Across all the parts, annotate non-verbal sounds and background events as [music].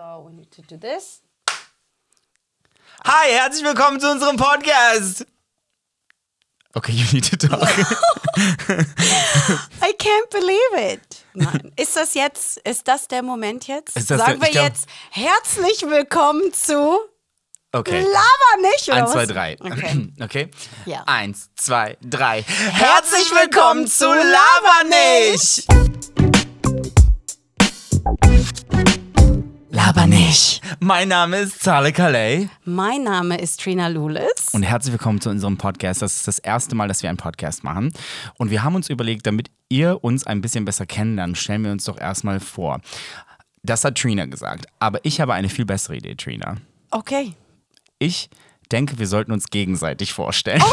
So we need to do this. Hi, herzlich willkommen zu unserem Podcast. Okay, you need to talk. [laughs] I can't believe it. Nein. Ist das jetzt, ist das der Moment jetzt? Sagen der- wir glaub- jetzt herzlich willkommen zu Okay. Laber nicht, oder Eins, zwei, drei. Okay. [clears throat] Okay? Ja. Eins, zwei, drei. Herzlich willkommen zu Laber nicht. Laber nicht. Mein Name ist Zale Calais Mein Name ist Trina Lulis. und herzlich willkommen zu unserem Podcast. Das ist das erste Mal, dass wir einen Podcast machen. Und wir haben uns überlegt, damit ihr uns ein bisschen besser kennenlernt, stellen wir uns doch erstmal vor. Das hat Trina gesagt. Aber ich habe eine viel bessere Idee, Trina. Okay. Ich denke, wir sollten uns gegenseitig vorstellen. [laughs]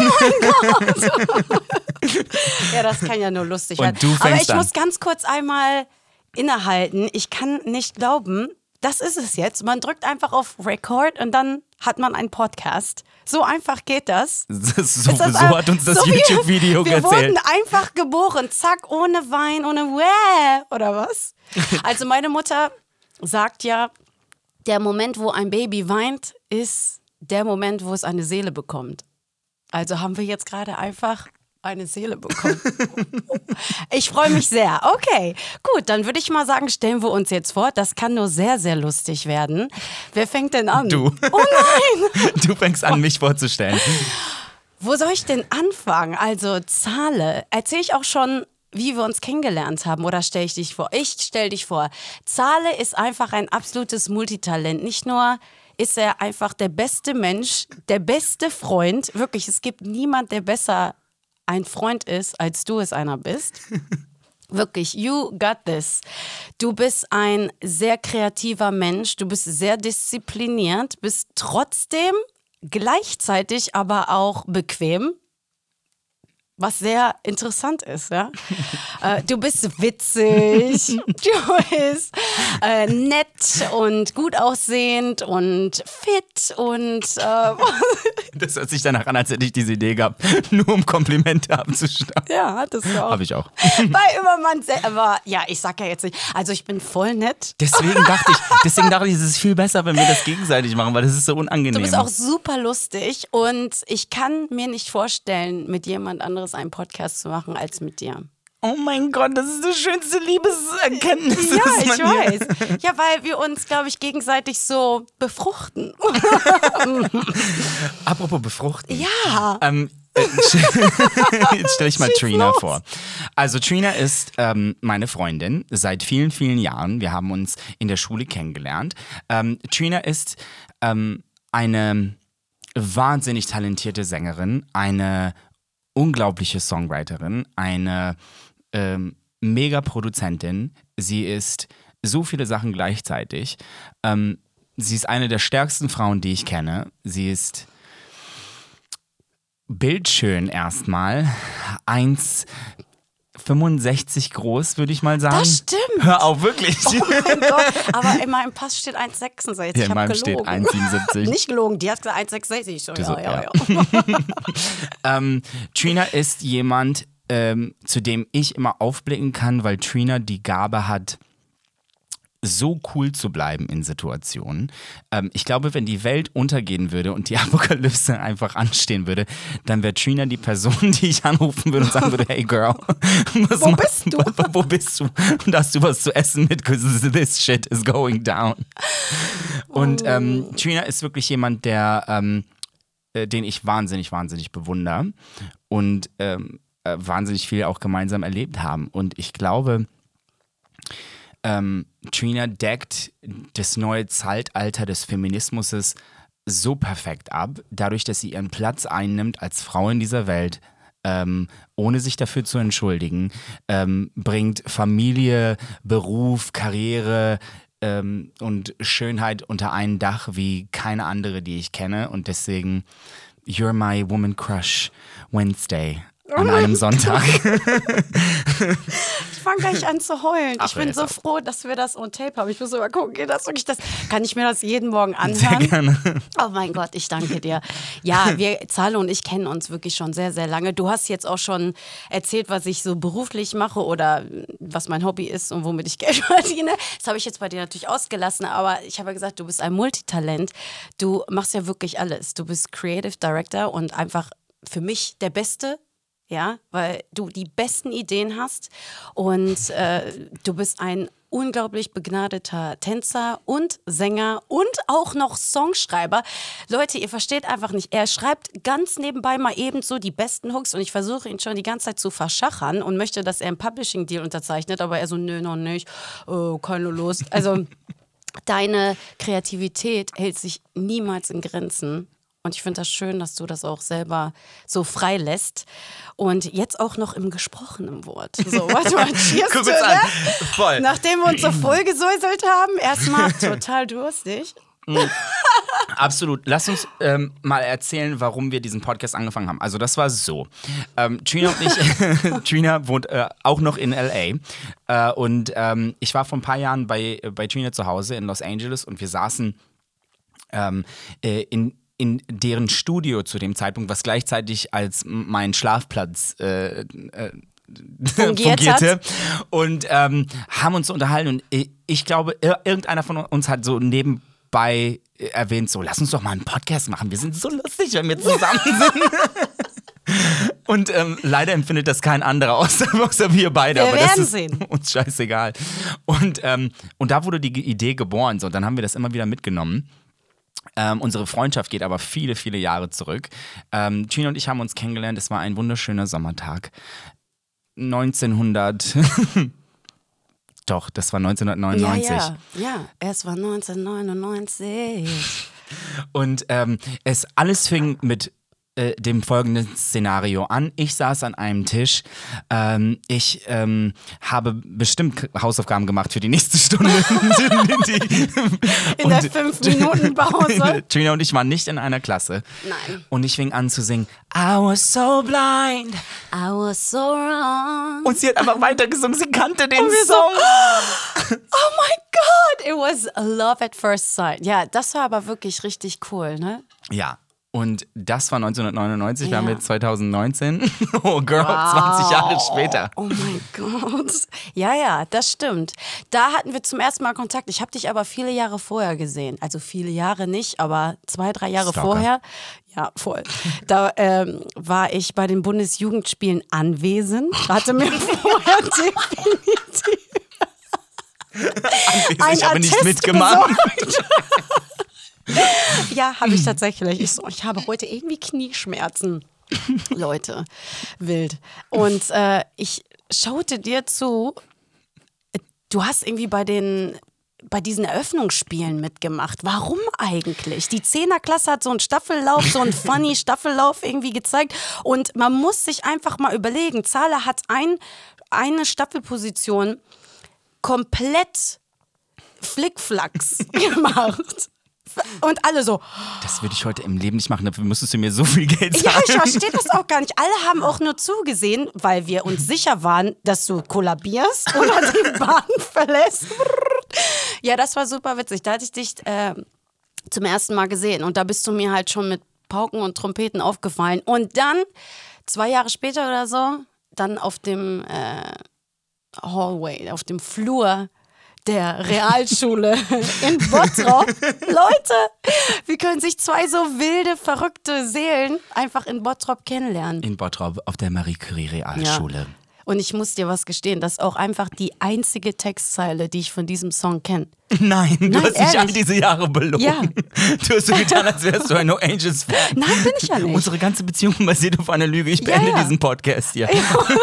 Ja, das kann ja nur lustig Und werden. du Aber ich an. muss ganz kurz einmal innehalten. Ich kann nicht glauben, das ist es jetzt. Man drückt einfach auf Record und dann hat man einen Podcast. So einfach geht das. [laughs] so Ist so das hat uns das so YouTube-Video Wir erzählt. wurden einfach geboren, zack, ohne Wein, ohne Wäh, oder was? [laughs] Also meine Mutter sagt ja, der Moment, wo ein Baby weint, ist der Moment, wo es eine Seele bekommt. Also haben wir jetzt gerade einfach eine Seele bekommen. Ich freue mich sehr. Okay, gut, dann würde ich mal sagen, stellen wir uns jetzt vor. Das kann nur sehr, sehr lustig werden. Wer fängt denn an? Du. Oh nein! [laughs] Du fängst an, mich vorzustellen. Wo soll ich denn anfangen? Also Zahle. Erzähle ich auch schon, wie wir uns kennengelernt haben oder stelle ich dich vor? Ich stelle dich vor. Zahle ist einfach ein absolutes Multitalent. Nicht nur ist er einfach der beste Mensch, der beste Freund. Wirklich, es gibt niemand, der besser ein Freund ist, als du es einer bist. Wirklich, you got this. Du bist ein sehr kreativer Mensch, du bist sehr diszipliniert, bist trotzdem gleichzeitig aber auch bequem. Was sehr interessant ist, ja. [laughs] Äh, du bist witzig, [laughs] du bist äh, nett und gut aussehend und fit und äh, [laughs] Das hört sich danach an, als hätte ich diese Idee gehabt, nur um Komplimente abzustatten. ja, das auch. Habe ich auch. Weil immer man selber, ja, ich sag ja jetzt nicht, also ich bin voll nett. Deswegen dachte ich, deswegen dachte ich, es ist viel besser, wenn wir das gegenseitig machen, weil das ist so unangenehm. Du bist auch super lustig und ich kann mir nicht vorstellen, mit jemand anderes einen Podcast zu machen als mit dir. oh mein Gott, das ist die schönste Liebeserkenntnis. Ja, ich hier- weiß. Ja, weil wir uns, glaube ich, gegenseitig so befruchten. [laughs] Apropos befruchten. Ja. Ähm, äh, [laughs] Jetzt stelle ich mal Schieß Trina los. vor. Also Trina ist ähm, meine Freundin seit vielen, vielen Jahren. Wir haben uns in der Schule kennengelernt. Ähm, Trina ist ähm, eine wahnsinnig talentierte Sängerin, eine unglaubliche Songwriterin, eine ähm, Mega-Produzentin. Sie ist so viele Sachen gleichzeitig. Ähm, sie ist eine der stärksten Frauen, die ich kenne. Sie ist bildschön erstmal. 1,65 groß, würde ich mal sagen. Das stimmt. Hör auf, wirklich. Oh mein [laughs] Gott. Aber in meinem Pass steht 1,66. Ja, ich in meinem steht gelogen. 1,77. [laughs] Nicht gelogen, die hat gesagt 1,66. Ich So, Du so, ja, ja, ja. ja. [laughs] Ähm, Trina ist jemand, ähm, zu dem ich immer aufblicken kann, weil Trina die Gabe hat, so cool zu bleiben in Situationen. Ähm, ich glaube, wenn die Welt untergehen würde und die [laughs] Apokalypse einfach anstehen würde, dann wäre Trina die Person, [laughs] die ich anrufen würde und sagen würde, hey Girl, [laughs] was Wo bist du? Wo bist du? Und hast du was zu essen mit? Because this shit is going down. Und ähm, Oh. Trina ist wirklich jemand, der ähm, äh, den ich wahnsinnig, wahnsinnig bewundere und ähm, äh, wahnsinnig viel auch gemeinsam erlebt haben. Und ich glaube, ähm, Trina deckt das neue Zeitalter des Feminismus so perfekt ab, dadurch, dass sie ihren Platz einnimmt als Frau in dieser Welt. Ähm, ohne sich dafür zu entschuldigen, ähm, bringt Familie, Beruf, Karriere ähm, und Schönheit unter ein Dach wie keine andere, die ich kenne. Und deswegen, you're my woman crush Wednesday. An einem Sonntag. [laughs] Ich fange gleich an zu heulen. Ach, ich bin so froh, dass wir das on tape haben. Ich muss aber gucken, geht das wirklich das? Kann ich mir das jeden Morgen anhören? Gerne. Oh mein Gott, ich danke dir. Ja, [laughs] wir, Zale und ich kennen uns wirklich schon sehr, sehr lange. Du hast jetzt auch schon erzählt, was ich so beruflich mache oder was mein Hobby ist und womit ich [laughs] Geld verdiene. Das habe ich jetzt bei dir natürlich ausgelassen, aber ich habe ja gesagt, du bist ein Multitalent. Du machst ja wirklich alles. Du bist Creative Director und einfach für mich der Beste ja, weil du die besten Ideen hast und äh, du bist ein unglaublich begnadeter Tänzer und Sänger und auch noch Songschreiber. Leute, ihr versteht einfach nicht. Er schreibt ganz nebenbei mal eben so die besten Hooks und ich versuche ihn schon die ganze Zeit zu verschachern und möchte, dass er einen Publishing-Deal unterzeichnet, aber er so, nö, noch nicht, oh, keine Lust. Also [laughs] deine Kreativität hält sich niemals in Grenzen. Und ich finde das schön, dass du das auch selber so frei lässt. Und jetzt auch noch im gesprochenen Wort. So, [laughs] warte mal, cheers Guck uns an. Voll. Nachdem wir uns so vollgesäuselt haben, erstmal [laughs] total durstig. Absolut. Lass uns ähm, mal erzählen, warum wir diesen Podcast angefangen haben. Also das war so. Ähm, Trina und ich, [laughs] Trina wohnt äh, auch noch in LA. Äh, und ähm, ich war vor ein paar Jahren bei, bei Trina zu Hause in Los Angeles und wir saßen ähm, äh, in in deren Studio zu dem Zeitpunkt, was gleichzeitig als mein Schlafplatz äh, äh, [laughs] Fungiert fungierte und ähm, haben uns unterhalten und ich, ich glaube, ir irgendeiner von uns hat so nebenbei äh, erwähnt, so lass uns doch mal einen Podcast machen, wir sind so lustig, wenn wir zusammen [laughs] sind. [laughs] Und ähm, leider empfindet das kein anderer, außer, außer wir beide. Wir aber das ist sehen. uns scheißegal. Und, ähm, und da wurde die Idee geboren. So, und dann haben wir das immer wieder mitgenommen. Ähm, unsere Freundschaft geht aber viele, viele Jahre zurück. Ähm, Gina und ich haben uns kennengelernt. Es war ein wunderschöner Sommertag. 1900. [laughs] Doch, das war 1999. Ja, ja, ja. Es war 1999. Und ähm, es alles fing mit äh, dem folgenden Szenario an. Ich saß an einem Tisch. Ähm, ich ähm, habe bestimmt Hausaufgaben gemacht für die nächste Stunde. [laughs] [laughs] In der Fünf-Minuten-Pause. [laughs] Trina und ich waren nicht in einer Klasse. Nein. Und ich fing an zu singen. I was so blind. I was so wrong. Und sie hat einfach weitergesungen. Sie kannte den wir so, Song. [gasps] Oh my God, it was love at first sight. Ja, das war aber wirklich richtig cool, ne? Ja. Und das war 1999, wir haben Ja. jetzt 2019. [laughs] Oh Girl, 20 Jahre später. Oh mein Gott. Ja, ja, das stimmt. Da hatten wir zum ersten Mal Kontakt. Ich habe dich aber viele Jahre vorher gesehen. Also viele Jahre nicht, aber zwei, drei Jahre Stalker. vorher. Ja, voll. Da ähm, war ich bei den Bundesjugendspielen anwesend. Hatte mir [laughs] vorher definitiv ich habe nicht Attest mitgemacht. [laughs] ja, habe ich tatsächlich. Ich, so, ich habe heute irgendwie Knieschmerzen. Leute, wild. Und äh, ich schaute dir zu. Du hast irgendwie bei den bei diesen Eröffnungsspielen mitgemacht. Warum eigentlich? Die Zehnerklasse hat so einen Staffellauf, so einen funny Staffellauf irgendwie gezeigt. Und man muss sich einfach mal überlegen. Zahler hat ein, eine Staffelposition komplett Flickflacks [laughs] gemacht. Und alle so, Das würde ich heute im Leben nicht machen, dafür müsstest du mir so viel Geld ja, zahlen. ich verstehe das auch gar nicht. Alle haben auch nur zugesehen, weil wir uns sicher waren, dass du kollabierst oder die Bahn [laughs] verlässt. Ja, das war super witzig. Da hatte ich dich äh, zum ersten Mal gesehen und da bist du mir halt schon mit Pauken und Trompeten aufgefallen. Und dann, zwei Jahre später oder so, dann auf dem äh, Hallway, auf dem Flur der Realschule in Bottrop. [laughs] Leute, wie können sich zwei so wilde, verrückte Seelen einfach in Bottrop kennenlernen? In Bottrop auf der Marie Curie Realschule. Und ich muss dir was gestehen, das ist auch einfach die einzige Textzeile, die ich von diesem Song kenne. Nein, du Nein, hast dich all diese Jahre belogen. Ja. Du hast so getan, als wärst du ein No Angels Fan. Nein, bin ich ja nicht. Unsere ganze Beziehung basiert auf einer Lüge. Ich beende ja. diesen Podcast hier.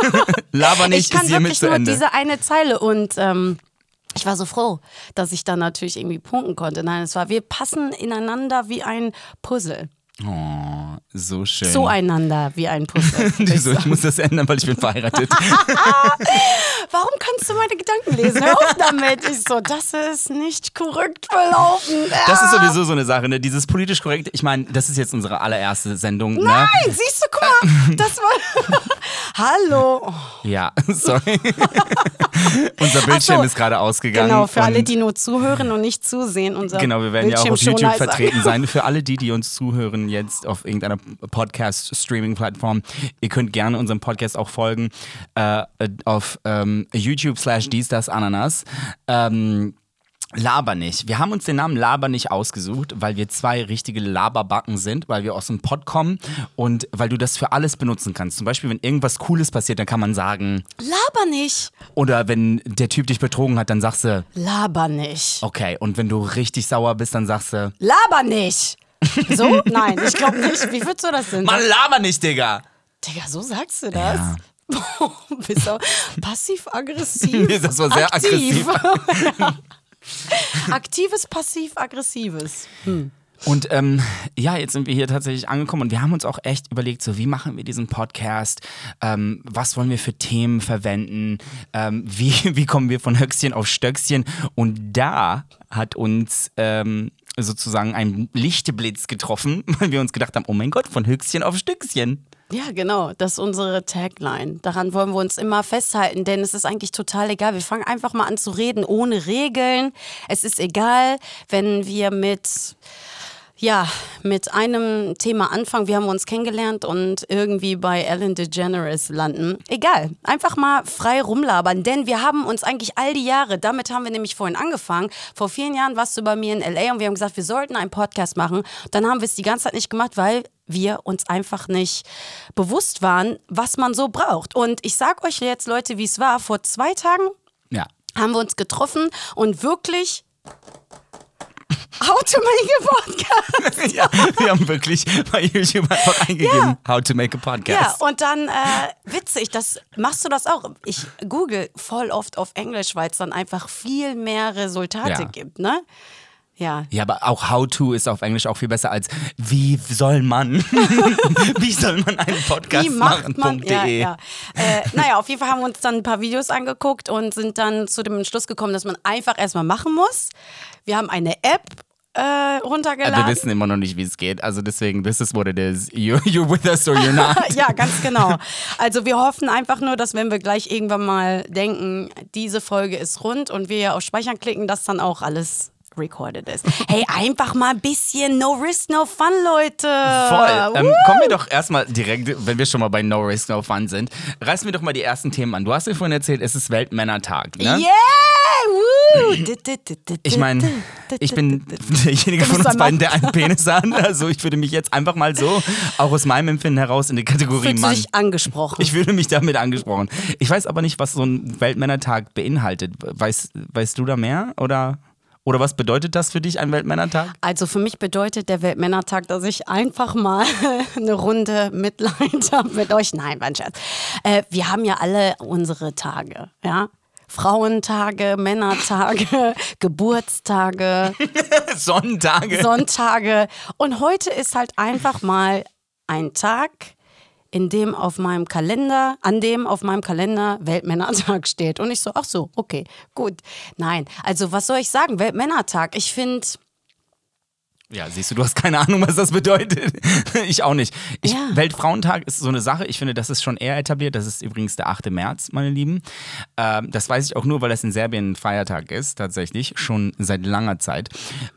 [laughs] Laber nicht, ich kann ist hiermit zu nur Ende. diese eine Zeile und ähm, ich war so froh, dass ich dann natürlich irgendwie punkten konnte. Nein, es war, wir passen ineinander wie ein Puzzle. Oh, so schön. Zueinander wie ein Puzzle. [laughs] So, ich muss das ändern, weil ich bin verheiratet. [laughs] Warum kannst du meine Gedanken lesen? Hör auf damit. Ich so, das ist nicht korrekt verlaufen. Das ist Ah. sowieso so eine Sache, ne? Dieses politisch korrekte. Ich meine, das ist jetzt unsere allererste Sendung. Nein, Ne? siehst du, guck mal, [laughs] das war. Hallo. Ja, [laughs] sorry. unser Bildschirm so, ist gerade ausgegangen. Genau, für alle, die nur zuhören und nicht zusehen. Unser Genau, wir werden ja auch auf YouTube vertreten sein. Für alle die, die uns zuhören jetzt auf irgendeiner Podcast-Streaming-Plattform, ihr könnt gerne unserem Podcast auch folgen äh, auf ähm, YouTube slash dies, das, Ananas. Ähm, Laber nicht. Wir haben uns den Namen Laber nicht ausgesucht, weil wir zwei richtige Laberbacken sind, weil wir aus dem Pod kommen und weil du das für alles benutzen kannst. Zum Beispiel, wenn irgendwas Cooles passiert, dann kann man sagen, Laber nicht. oder wenn der Typ dich betrogen hat, dann sagst du, Laber nicht. okay. Und wenn du richtig sauer bist, dann sagst du, Laber nicht. So? [laughs] Nein, ich glaube nicht. Wie würdest du das denn sagen? laber nicht, Digga. Digga, so sagst du das? Ja. [laughs] Bist du passiv-aggressiv? [laughs] Das war sehr Aktiv. Ja. [laughs] Aktives, passiv-aggressives. Und ähm, ja, jetzt sind wir hier tatsächlich angekommen und wir haben uns auch echt überlegt, so wie machen wir diesen Podcast, ähm, was wollen wir für Themen verwenden, ähm, wie, [laughs] wie kommen wir von Höchstchen auf Stöckchen und da hat uns ähm, sozusagen ein Lichtblitz getroffen, [laughs] weil wir uns gedacht haben, oh mein Gott, von Höchstchen auf Stöckchen. Ja, genau. Das ist unsere Tagline. Daran wollen wir uns immer festhalten, denn es ist eigentlich total egal. Wir fangen einfach mal an zu reden, ohne Regeln. Es ist egal, wenn wir mit ja, mit einem Thema anfangen. Wir haben uns kennengelernt und irgendwie bei Ellen DeGeneres landen. Egal, einfach mal frei rumlabern, denn wir haben uns eigentlich all die Jahre, damit haben wir nämlich vorhin angefangen. Vor vielen Jahren warst du bei mir in LA und wir haben gesagt, wir sollten einen Podcast machen. Dann haben wir es die ganze Zeit nicht gemacht, weil wir uns einfach nicht bewusst waren, was man so braucht. Und ich sag euch jetzt, Leute, wie es war. Vor zwei Tagen Ja. haben wir uns getroffen und wirklich How to make a podcast. [laughs] ja, wir haben wirklich bei YouTube einfach eingegeben, how to make a Ja, podcast. und dann, äh, witzig, das machst du das auch. Ich google voll oft auf Englisch, weil es dann einfach viel mehr Resultate Ja. gibt, ne? Ja. Ja, aber auch how to ist auf Englisch auch viel besser als wie soll man? [laughs] wie soll man einen Podcast Wie macht man? machen.de? Ja, ja. Äh, naja, auf jeden Fall haben wir uns dann ein paar Videos angeguckt und sind dann zu dem Entschluss gekommen, dass man einfach erstmal machen muss. Wir haben eine App äh, runtergeladen. Wir wissen immer noch nicht, wie es geht. Also deswegen, this is what it is. You, you're with us or you're not. [laughs] ja, ganz genau. Also wir hoffen einfach nur, dass wenn wir gleich irgendwann mal denken, diese Folge ist rund und wir auf Speichern klicken, dass dann auch alles recorded ist. Hey, einfach mal ein bisschen No Risk, No Fun, Leute. Voll. Ähm, kommen wir doch erstmal direkt, wenn wir schon mal bei No Risk, No Fun sind, reißen wir doch mal die ersten Themen an. Du hast mir vorhin erzählt, es ist Weltmännertag. Ne? Yeah! Ich meine, ich bin [laughs] derjenige von uns beiden, der einen Penis hat. [laughs] Also ich würde mich jetzt einfach mal so, auch aus meinem Empfinden heraus, in die Kategorie Fühlst du Mann. dich angesprochen? Ich fühle mich damit angesprochen. Ich weiß aber nicht, was so ein Weltmännertag beinhaltet. Weißt, weißt du da mehr? Oder, oder was bedeutet das für dich, ein Weltmännertag? Also für mich bedeutet der Weltmännertag, dass ich einfach mal [laughs] eine Runde Mitleid habe [laughs] mit euch. Nein, mein Scherz. Äh, wir haben ja alle unsere Tage, ja. Frauentage, Männertage, [laughs] Geburtstage, Sonntage. Sonntage. Und heute ist halt einfach mal ein Tag, in dem auf meinem Kalender, an dem auf meinem Kalender Weltmännertag [laughs] steht. Und ich so, ach so, okay, gut. Nein, also was soll ich sagen? Weltmännertag. Ich finde, Ja, siehst du, du hast keine Ahnung, was das bedeutet. [laughs] ich auch nicht. Ich, Ja. Weltfrauentag ist so eine Sache. Ich finde, das ist schon eher etabliert. Das ist übrigens der 8. März, meine Lieben. Ähm, das weiß ich auch nur, weil das in Serbien ein Feiertag ist, tatsächlich. Schon seit langer Zeit.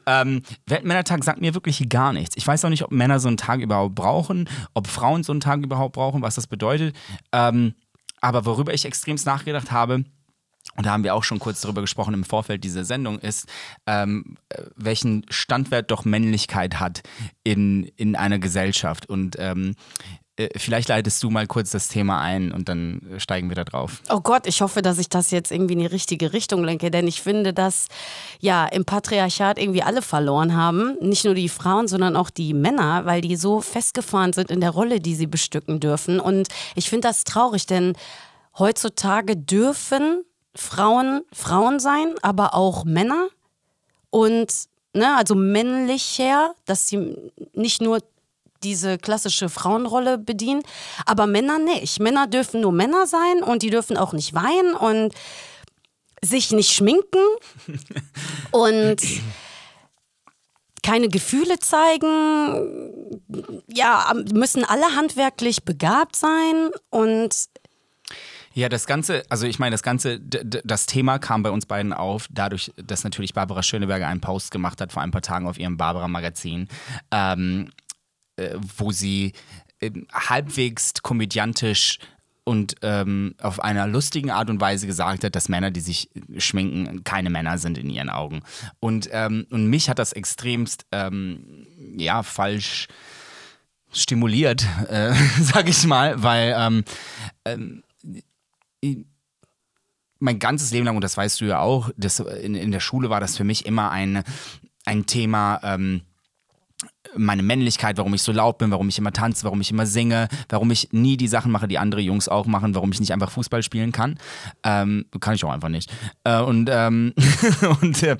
Ähm, Weltmännertag sagt mir wirklich gar nichts. Ich weiß auch nicht, ob Männer so einen Tag überhaupt brauchen, ob Frauen so einen Tag überhaupt brauchen, was das bedeutet. Ähm, aber worüber ich extremst nachgedacht habe, und da haben wir auch schon kurz darüber gesprochen im Vorfeld dieser Sendung, ist, ähm, äh, welchen Standwert doch Männlichkeit hat in, in einer Gesellschaft. Und ähm, äh, vielleicht leitest du mal kurz das Thema ein und dann äh, steigen wir da drauf. Oh Gott, ich hoffe, dass ich das jetzt irgendwie in die richtige Richtung lenke, denn ich finde, dass ja im Patriarchat irgendwie alle verloren haben. Nicht nur die Frauen, sondern auch die Männer, weil die so festgefahren sind in der Rolle, die sie bestücken dürfen. Und ich finde das traurig, denn heutzutage dürfen Frauen Frauen sein, aber auch Männer. Und ne, also männlicher, dass sie nicht nur diese klassische Frauenrolle bedienen, aber Männer nicht. Männer dürfen nur Männer sein und die dürfen auch nicht weinen und sich nicht schminken [laughs] und keine Gefühle zeigen. Ja, müssen alle handwerklich begabt sein und Ja, das Ganze, also ich meine, das Ganze, das Thema kam bei uns beiden auf, dadurch, dass natürlich Barbara Schöneberger einen Post gemacht hat vor ein paar Tagen auf ihrem Barbara-Magazin, ähm, äh, wo sie äh, halbwegs komödiantisch und ähm, auf einer lustigen Art und Weise gesagt hat, dass Männer, die sich schminken, keine Männer sind in ihren Augen. Und, ähm, und mich hat das extremst, ähm, ja, falsch stimuliert, äh, [laughs] sag ich mal, weil ähm, ähm, mein ganzes Leben lang, und das weißt du ja auch, das, in, in der Schule war das für mich immer ein, ein Thema, ähm, meine Männlichkeit, warum ich so laut bin, warum ich immer tanze, warum ich immer singe, warum ich nie die Sachen mache, die andere Jungs auch machen, warum ich nicht einfach Fußball spielen kann. Ähm, kann ich auch einfach nicht. Äh, und, ähm, [laughs] und, äh,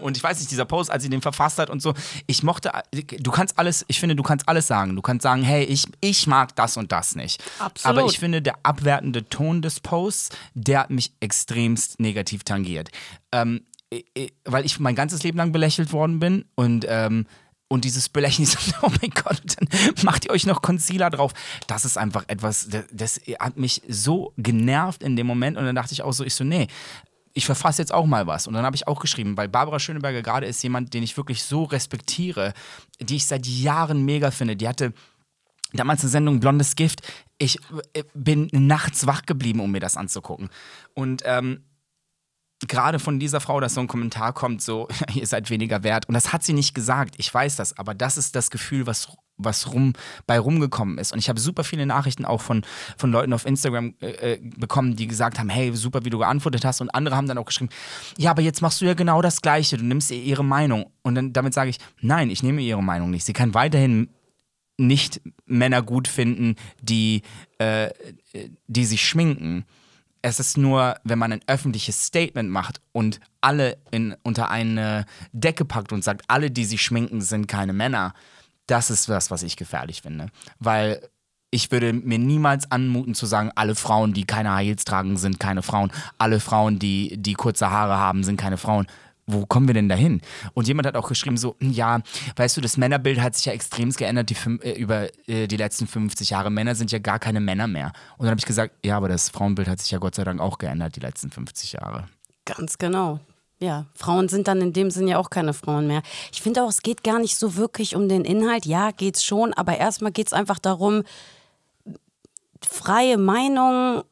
und ich weiß nicht, dieser Post, als sie den verfasst hat und so, ich mochte, du kannst alles, ich finde, du kannst alles sagen. Du kannst sagen, hey, ich, ich mag das und das nicht. Absolut. Aber ich finde, der abwertende Ton des Posts, der hat mich extremst negativ tangiert. Ähm, weil ich mein ganzes Leben lang belächelt worden bin und ähm, und dieses Belächeln, [laughs] oh mein Gott, dann macht ihr euch noch Concealer drauf. Das ist einfach etwas, das, das hat mich so genervt in dem Moment und dann dachte ich auch so, ich so, nee, ich verfasse jetzt auch mal was. Und dann habe ich auch geschrieben, weil Barbara Schöneberger gerade ist jemand, den ich wirklich so respektiere, die ich seit Jahren mega finde. Die hatte damals eine Sendung Blondes Gift. Ich äh, bin nachts wach geblieben, um mir das anzugucken. Und ähm, gerade von dieser Frau, dass so ein Kommentar kommt, so, [laughs] ihr seid weniger wert. Und das hat sie nicht gesagt, ich weiß das, aber das ist das Gefühl, was, was rum, bei rumgekommen ist. Und ich habe super viele Nachrichten auch von, von Leuten auf Instagram äh, äh, bekommen, die gesagt haben, hey, super, wie du geantwortet hast. Und andere haben dann auch geschrieben, ja, aber jetzt machst du ja genau das Gleiche, du nimmst ihr ihre Meinung. Und dann damit sage ich, nein, ich nehme ihre Meinung nicht. Sie kann weiterhin nicht Männer gut finden, die, äh, die sich schminken es ist nur, wenn man ein öffentliches Statement macht und alle in, unter eine Decke packt und sagt, alle, die sich schminken, sind keine Männer, das ist das, was ich gefährlich finde. Weil ich würde mir niemals anmuten zu sagen, alle Frauen, die keine Heils tragen, sind keine Frauen. Alle Frauen, die, die kurze Haare haben, sind keine Frauen wo kommen wir denn dahin? Und jemand hat auch geschrieben, so, ja, weißt du, das Männerbild hat sich ja extrem geändert die, äh, über äh, die letzten 50 Jahre. Männer sind ja gar keine Männer mehr. Und dann habe ich gesagt, ja, aber das Frauenbild hat sich ja Gott sei Dank auch geändert die letzten 50 Jahre. Ganz genau. Ja, Frauen sind dann in dem Sinn ja auch keine Frauen mehr. Ich finde auch, es geht gar nicht so wirklich um den Inhalt. Ja, geht's schon, aber erstmal geht es einfach darum, freie Meinung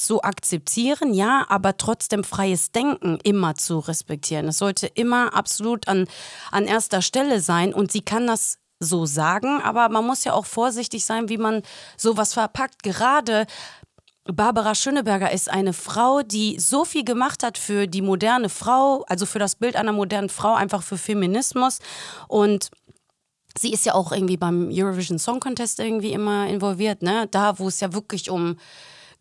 zu akzeptieren, ja, aber trotzdem freies Denken immer zu respektieren. Es sollte immer absolut an, an erster Stelle sein und sie kann das so sagen, aber man muss ja auch vorsichtig sein, wie man sowas verpackt. Gerade Barbara Schöneberger ist eine Frau, die so viel gemacht hat für die moderne Frau, also für das Bild einer modernen Frau, einfach für Feminismus und Sie ist ja auch irgendwie beim Eurovision Song Contest irgendwie immer involviert, ne? Da, wo es ja wirklich um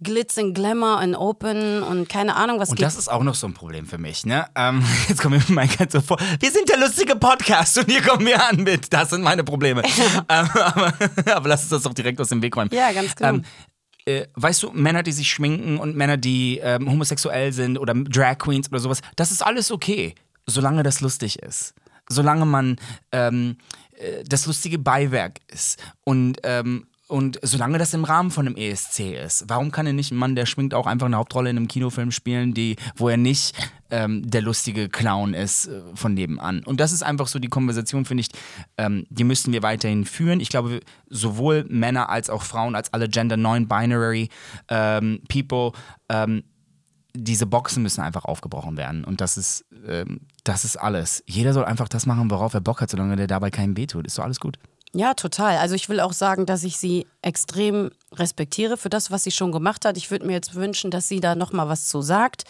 Glitz and Glamour und Open und keine Ahnung was. Und das ist auch noch so ein Problem für mich, ne? Ähm, [laughs] jetzt kommen wir mein so vor. Wir sind der lustige Podcast und hier kommen wir an mit. Das sind meine Probleme. [laughs] ähm, aber, [laughs] aber, lass uns das doch direkt aus dem Weg räumen. Ja, ganz genau. Ähm, äh, weißt du, Männer, die sich schminken und Männer, die ähm, homosexuell sind oder Drag Queens oder sowas, das ist alles okay, solange das lustig ist. Solange man ähm, äh, das lustige Beiwerk ist. Und ähm, und solange das im Rahmen von einem ESC ist, warum kann denn nicht ein Mann, der schwingt, auch einfach eine Hauptrolle in einem Kinofilm spielen, die, wo er nicht ähm, der lustige Clown ist äh, von nebenan? Und das ist einfach so die Konversation, finde ich, ähm, die müssten wir weiterhin führen. Ich glaube, sowohl Männer als auch Frauen, als alle Gender Non-Binary ähm, People, ähm, diese Boxen müssen einfach aufgebrochen werden. Und das ist, ähm, das ist alles. Jeder soll einfach das machen, worauf er Bock hat, solange der dabei keinem weh tut. Ist so alles gut. Ja, total. Also ich will auch sagen, dass ich sie extrem respektiere für das, was sie schon gemacht hat. Ich würde mir jetzt wünschen, dass sie da noch mal was zu sagt.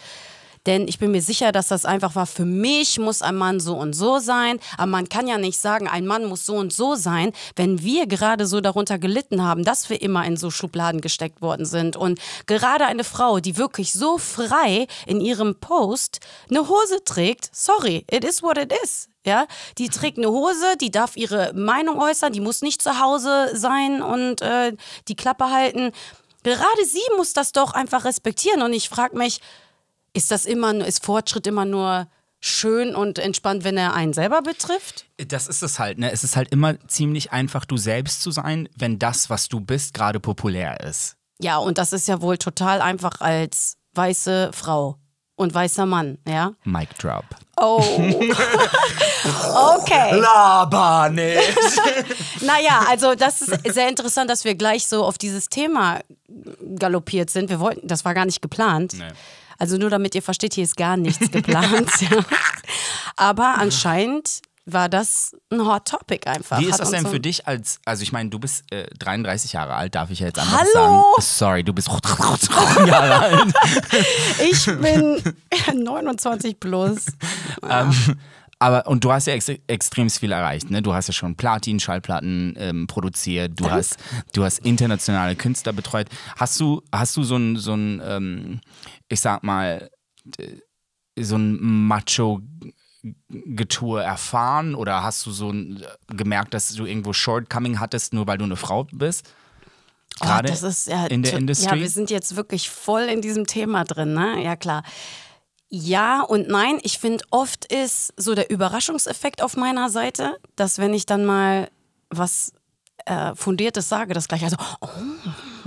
Denn ich bin mir sicher, dass das einfach war, für mich muss ein Mann so und so sein. Aber man kann ja nicht sagen, ein Mann muss so und so sein, wenn wir gerade so darunter gelitten haben, dass wir immer in so Schubladen gesteckt worden sind. Und gerade eine Frau, die wirklich so frei in ihrem Post eine Hose trägt, sorry, it is what it is. Ja, die trägt eine Hose, die darf ihre Meinung äußern, die muss nicht zu Hause sein und äh, die Klappe halten. Gerade sie muss das doch einfach respektieren. Und ich frage mich, ist das immer, ist Fortschritt immer nur schön und entspannt, wenn er einen selber betrifft? Das ist es halt, ne? Es ist halt immer ziemlich einfach, du selbst zu sein, wenn das, was du bist, gerade populär ist. Ja, und das ist ja wohl total einfach als weiße Frau und weißer Mann, ja? Mic drop. Oh. [laughs] okay. Laber nicht. [laughs] Naja, also das ist sehr interessant, dass wir gleich so auf dieses Thema galoppiert sind. Wir wollten, das war gar nicht geplant. Nee. Also nur damit ihr versteht, hier ist gar nichts geplant. ja. [laughs] Aber anscheinend war das ein Hot Topic einfach. Wie ist Hat das denn so- für dich als, also ich meine, du bist äh, 33 Jahre alt, darf ich ja jetzt einfach Hallo? sagen. Sorry, du bist Jahre alt. [laughs] Ich bin [laughs] 29 plus. [laughs] Ähm, aber, und du hast ja ex extrem viel erreicht, ne? Du hast ja schon Platin, Schallplatten ähm, produziert, du hast, du hast internationale Künstler betreut. Hast du, hast du so ein, so ein ähm, ich sag mal, so ein Macho Getue erfahren oder hast du so ein, gemerkt, dass du irgendwo Shortcoming hattest, nur weil du eine Frau bist? Gerade oh, das ist ja in der Industrie? Ja, wir sind jetzt wirklich voll in diesem Thema drin, ne? Ja, klar. Ja und nein. Ich finde, oft ist so der Überraschungseffekt auf meiner Seite, dass wenn ich dann mal was äh, Fundiertes sage, das gleich also, oh,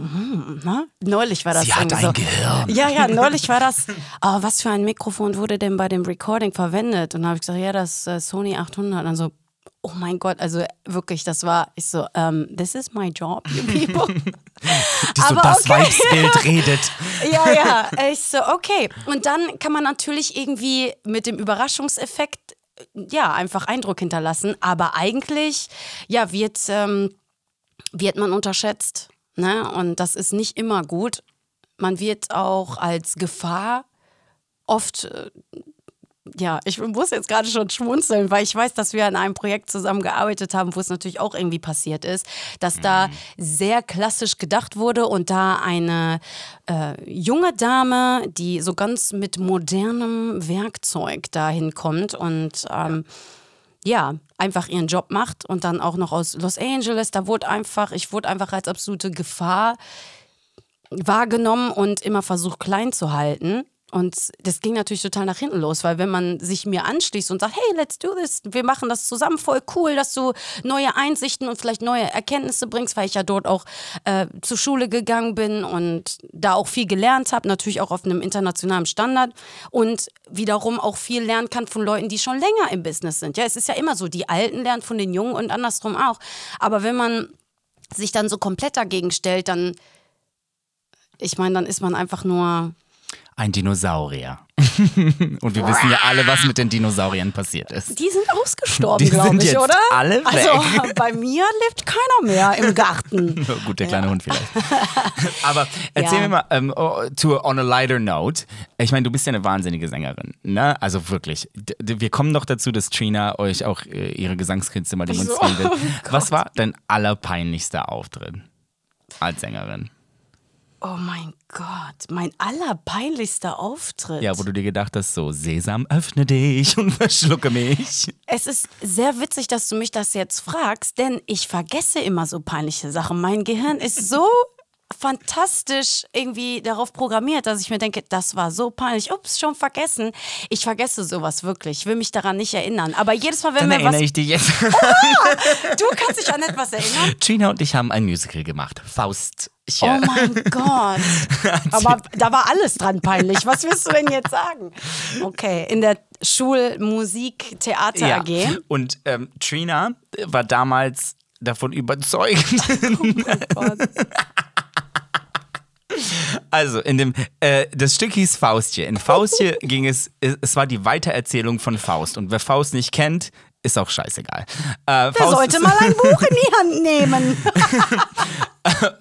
mm, na? neulich war das Sie hat ein so. Gehirn. Ja, ja, [laughs] neulich war das, oh, was für ein Mikrofon wurde denn bei dem Recording verwendet? Und dann habe ich gesagt, ja, das äh, Sony 800. Und dann so, oh mein Gott, also wirklich, das war, ich so, um, this is my job, you people. [laughs] Die so aber das okay. Weibsbild [laughs] redet. Ja, ja. Ich so, okay. Und dann kann man natürlich irgendwie mit dem Überraschungseffekt äh, ja einfach Eindruck hinterlassen. Aber eigentlich, ja, wird, ähm, wird man unterschätzt. Ne? Und das ist nicht immer gut. Man wird auch als Gefahr oft. Äh, ja, ich muss jetzt gerade schon schmunzeln, weil ich weiß, dass wir an einem Projekt zusammengearbeitet haben, wo es natürlich auch irgendwie passiert ist, dass da sehr klassisch gedacht wurde und da eine äh, junge Dame, die so ganz mit modernem Werkzeug dahin kommt und ähm, ja, einfach ihren Job macht und dann auch noch aus Los Angeles, da wurde einfach, ich wurde einfach als absolute Gefahr wahrgenommen und immer versucht klein zu halten. Und das ging natürlich total nach hinten los, weil wenn man sich mir anschließt und sagt, hey, let's do this, wir machen das zusammen, voll cool, dass du neue Einsichten und vielleicht neue Erkenntnisse bringst, weil ich ja dort auch äh, zur Schule gegangen bin und da auch viel gelernt habe, natürlich auch auf einem internationalen Standard und wiederum auch viel lernen kann von Leuten, die schon länger im Business sind. Ja, es ist ja immer so, die Alten lernen von den Jungen und andersrum auch. Aber wenn man sich dann so komplett dagegen stellt, dann, ich meine, dann ist man einfach nur Ein Dinosaurier. [laughs] Und wir wissen ja alle, was mit den Dinosauriern passiert ist. Die sind ausgestorben, glaube ich, jetzt oder? alle also weg. bei mir lebt keiner mehr im Garten. [laughs] Gut, der kleine Hund vielleicht. [laughs] Aber erzähl Ja. mir mal, ähm, oh, to, on a lighter note, ich meine, du bist ja eine wahnsinnige Sängerin, ne? Also wirklich. Wir kommen noch dazu, dass Trina euch auch äh, ihre Gesangskünste mal demonstrieren will. Oh Was war dein allerpeinlichster Auftritt als Sängerin? Oh mein Gott, mein allerpeinlichster Auftritt. Ja, wo du dir gedacht hast, so, Sesam, öffne dich und [laughs] verschlucke mich. Es ist sehr witzig, dass du mich das jetzt fragst, denn ich vergesse immer so peinliche Sachen. Mein Gehirn ist so fantastisch irgendwie darauf programmiert, dass ich mir denke, das war so peinlich. Ups, schon vergessen. Ich vergesse sowas wirklich. Ich will mich daran nicht erinnern. Aber jedes Mal, wenn Dann mir erinnere was. ich dich jetzt. Du kannst dich an etwas erinnern? [laughs] Trina und ich haben ein Musical gemacht. Faust. Oh mein Gott. [laughs] Aber da war alles dran peinlich. Was willst du denn jetzt sagen? Okay, in der Schulmusik-Theater Ja. AG. Und ähm, Trina war damals davon überzeugt. Gott. [laughs] Also, in dem, äh, das Stück hieß Faustje. In Faustje [laughs] ging es, es war die Weitererzählung von Faust. Und wer Faust nicht kennt, ist auch scheißegal. Äh, Der sollte mal ein [laughs] Buch in die Hand nehmen.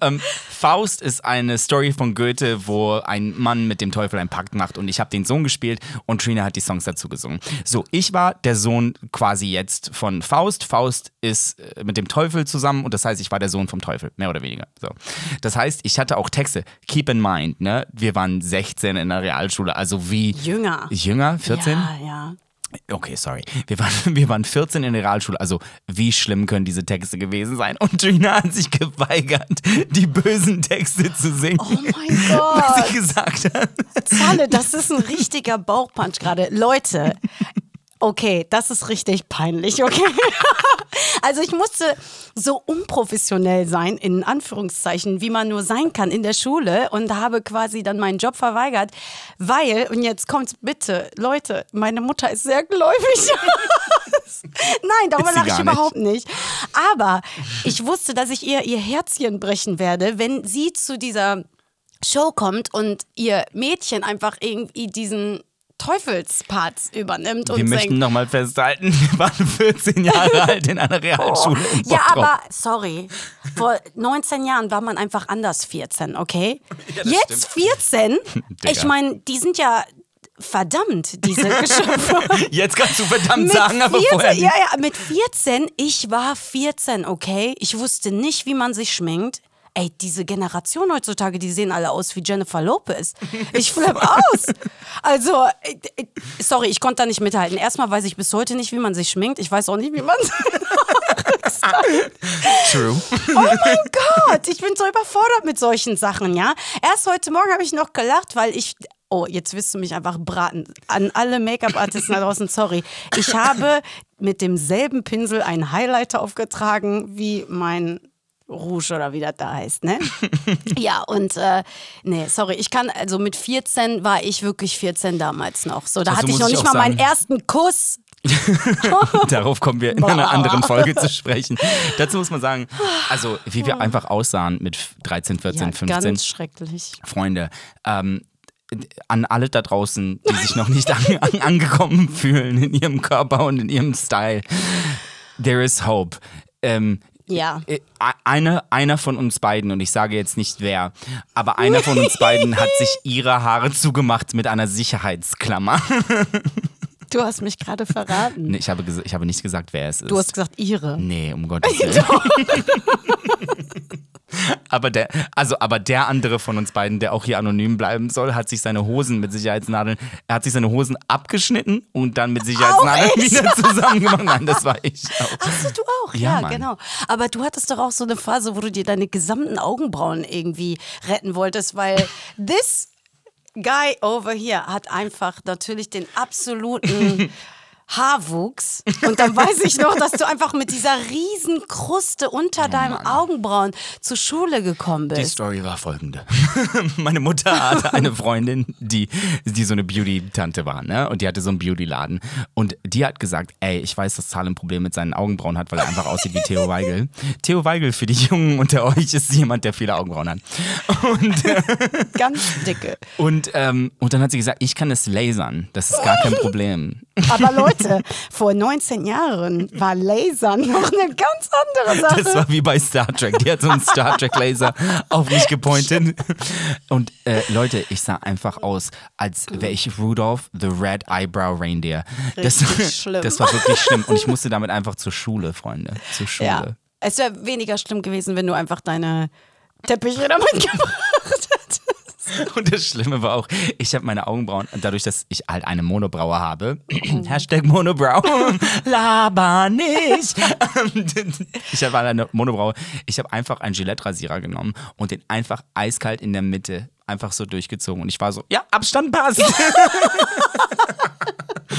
[laughs] Faust ist eine Story von Goethe, wo ein Mann mit dem Teufel einen Pakt macht und ich habe den Sohn gespielt und Trina hat die Songs dazu gesungen. So, ich war der Sohn quasi jetzt von Faust. Faust ist äh, mit dem Teufel zusammen und das heißt, ich war der Sohn vom Teufel, mehr oder weniger. So. Das heißt, ich hatte auch Texte. Keep in mind, ne? Wir waren 16 in der Realschule, also wie Jünger. Jünger, 14? Ja, ja. Okay, sorry. Wir waren, [laughs] wir waren 14 in der Realschule. Also, wie schlimm können diese Texte gewesen sein? Und Trina hat sich geweigert, die bösen Texte zu singen. Oh mein [laughs] was Gott. sie gesagt hat. Zahle, [laughs] das ist ein richtiger Bauchpunch gerade. Leute, okay, das ist richtig peinlich, okay? Also ich musste so unprofessionell sein, in Anführungszeichen, wie man nur sein kann in der Schule und habe quasi dann meinen Job verweigert, weil, und jetzt kommt's bitte, Leute, meine Mutter ist sehr gläubig. [laughs] Nein, darüber lache ich überhaupt nicht. Aber ich wusste, dass ich ihr ihr Herzchen brechen werde, wenn sie zu dieser Show kommt und ihr Mädchen einfach irgendwie diesen Teufelsparts übernimmt Wir und möchten nochmal festhalten, [laughs] wir waren 14 Jahre [laughs] alt in einer Realschule. und Ja, aber sorry, vor 19 Jahren war man einfach anders 14, okay? [laughs] Jetzt 14, ich meine, die sind ja verdammt, diese Geschöpfe. Jetzt kannst du verdammt Mit sagen, aber 14, vorher nicht. ja, ja, mit 14, ich war 14, okay? Ich wusste nicht, wie man sich schminkt. Ey, diese Generation heutzutage, die sehen alle aus wie Jennifer Lopez. Ich flipp aus. Also, äh, äh, sorry, ich konnte da nicht mithalten. Erstmal weiß ich bis heute nicht, wie man sich schminkt. Ich weiß auch nicht, wie man. [laughs] True. Oh mein Gott, ich bin so überfordert mit solchen Sachen, ja. Erst heute Morgen habe ich noch gelacht, weil ich. Oh, jetzt wirst du mich einfach braten. An alle Make-up-Artisten da draußen, sorry. Ich habe mit demselben Pinsel einen Highlighter aufgetragen wie mein Rouge oder wie das da heißt, ne? [laughs] ja, und äh, nee, sorry, ich kann, also mit 14 war ich wirklich 14 damals noch. So, da Dazu hatte ich noch ich nicht mal meinen sagen- ersten Kuss. [laughs] Darauf kommen wir in einer anderen Folge zu sprechen. Dazu muss man sagen, also wie wir einfach aussahen mit 13, 14, Ja, 15. ganz schrecklich. Freunde, ähm, an alle da draußen, die sich noch nicht [laughs] an, an, angekommen fühlen in ihrem Körper und in ihrem Style, there is hope. Ähm, Ja. äh, eine, einer von uns beiden, und ich sage jetzt nicht wer, aber einer von uns beiden hat [laughs] sich ihre Haare zugemacht mit einer Sicherheitsklammer. [laughs] Du hast mich gerade verraten. Nee, ich, habe ich habe nicht gesagt, wer es ist. Du hast gesagt, ihre. Nee, um [laughs] Gottes Willen. Aber der, also, aber der andere von uns beiden, der auch hier anonym bleiben soll, hat sich seine Hosen mit Sicherheitsnadeln, er hat sich seine Hosen abgeschnitten und dann mit Sicherheitsnadeln wieder [laughs] zusammengemacht. Nein, das war ich auch. Hast du, auch? Ja, Ja, genau. Aber du hattest doch auch so eine Phase, wo du dir deine gesamten Augenbrauen irgendwie retten wolltest, weil [laughs] this guy over here hat einfach natürlich den absoluten [laughs] Haarwuchs. Und dann weiß ich noch, dass du einfach mit dieser riesen Kruste unter deinem Augenbrauen zur Schule gekommen Die bist. Story war folgende. [laughs] Meine Mutter hatte eine Freundin, die, die so eine Beauty-Tante war, ne? Und die hatte so einen Beauty-Laden. Und die hat gesagt, ey, ich weiß, dass Zahl ein Problem mit seinen Augenbrauen hat, weil er einfach aussieht wie Theo Weigel. [laughs] Theo Weigel für die Jungen unter euch ist jemand, der viele Augenbrauen hat. Und, äh, [laughs] Ganz dicke. und, ähm, und dann hat sie gesagt, ich kann es lasern. Das ist gar kein Problem. Aber Leute, vor 19 Jahren war Lasern noch eine ganz andere Sache. Das war wie bei Star Trek. Die hat so einen Star Trek Laser auf mich gepointet. Und äh, Leute, ich sah einfach aus, als wäre ich Rudolph the Red Eyebrow Reindeer. Das, das war wirklich schlimm. Und ich musste damit einfach zur Schule, Freunde. Zur Schule. Ja. Es wäre weniger schlimm gewesen, wenn du einfach deine Teppiche damit [laughs] gebracht hättest. [laughs] Und das Schlimme war auch, ich habe meine Augenbrauen, dadurch, dass ich halt eine Monobraue habe, [clears throat] Hashtag Monobrau, [laughs] laber nicht. [laughs] ich habe eine Monobraue, ich habe einfach einen Gillette-Rasierer genommen und den einfach eiskalt in der Mitte einfach so durchgezogen. Und ich war so, ja, Abstand passt.